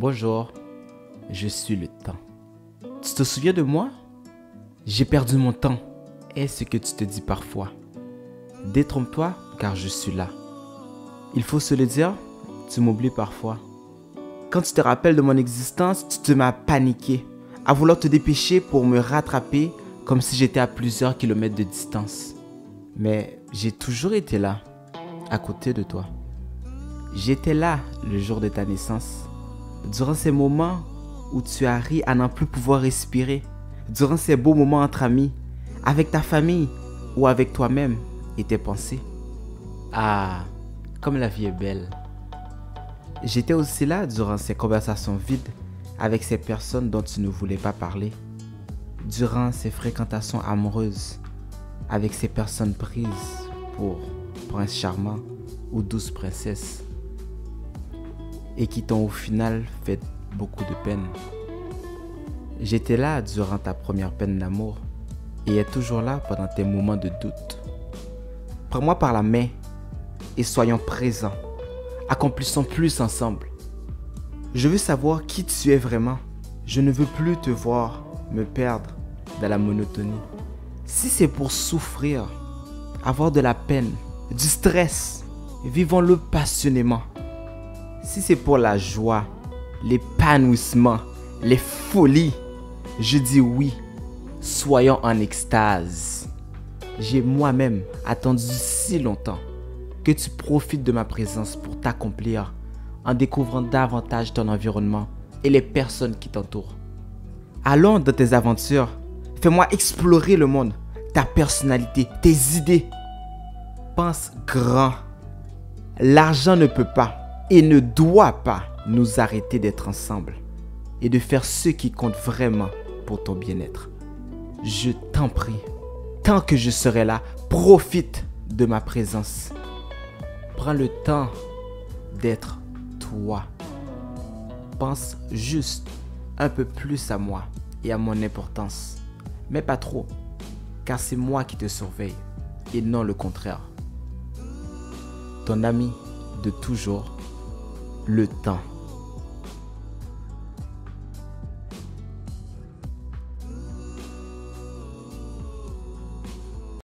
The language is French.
Bonjour, je suis le temps. Tu te souviens de moi? J'ai perdu mon temps. Est-ce que tu te dis parfois Détrompe-toi car je suis là. Il faut se le dire, tu m'oublies parfois. Quand tu te rappelles de mon existence, tu te m'as paniqué, à vouloir te dépêcher pour me rattraper comme si j'étais à plusieurs kilomètres de distance. Mais j'ai toujours été là, à côté de toi. J'étais là le jour de ta naissance. Durant ces moments où tu as ri à n'en plus pouvoir respirer. Durant ces beaux moments entre amis, avec ta famille ou avec toi-même et tes pensées. Ah, comme la vie est belle. J'étais aussi là durant ces conversations vides avec ces personnes dont tu ne voulais pas parler. Durant ces fréquentations amoureuses avec ces personnes prises pour prince charmant ou douce princesse et qui t'ont au final fait beaucoup de peine. J'étais là durant ta première peine d'amour et est toujours là pendant tes moments de doute. Prends-moi par la main et soyons présents. Accomplissons plus ensemble. Je veux savoir qui tu es vraiment. Je ne veux plus te voir me perdre dans la monotonie. Si c'est pour souffrir, avoir de la peine, du stress, vivons-le passionnément. Si c'est pour la joie, l'épanouissement, les folies, je dis oui. Soyons en extase. J'ai moi-même attendu si longtemps que tu profites de ma présence pour t'accomplir en découvrant davantage ton environnement et les personnes qui t'entourent. Allons dans tes aventures. Fais-moi explorer le monde, ta personnalité, tes idées. Pense grand. L'argent ne peut pas et ne doit pas nous arrêter d'être ensemble et de faire ce qui compte vraiment pour ton bien-être. Je t'en prie, tant que je serai là, profite de ma présence. Prends le temps d'être toi. Pense juste un peu plus à moi et à mon importance, mais pas trop, car c'est moi qui te surveille et non le contraire. Ton ami de toujours, le temps.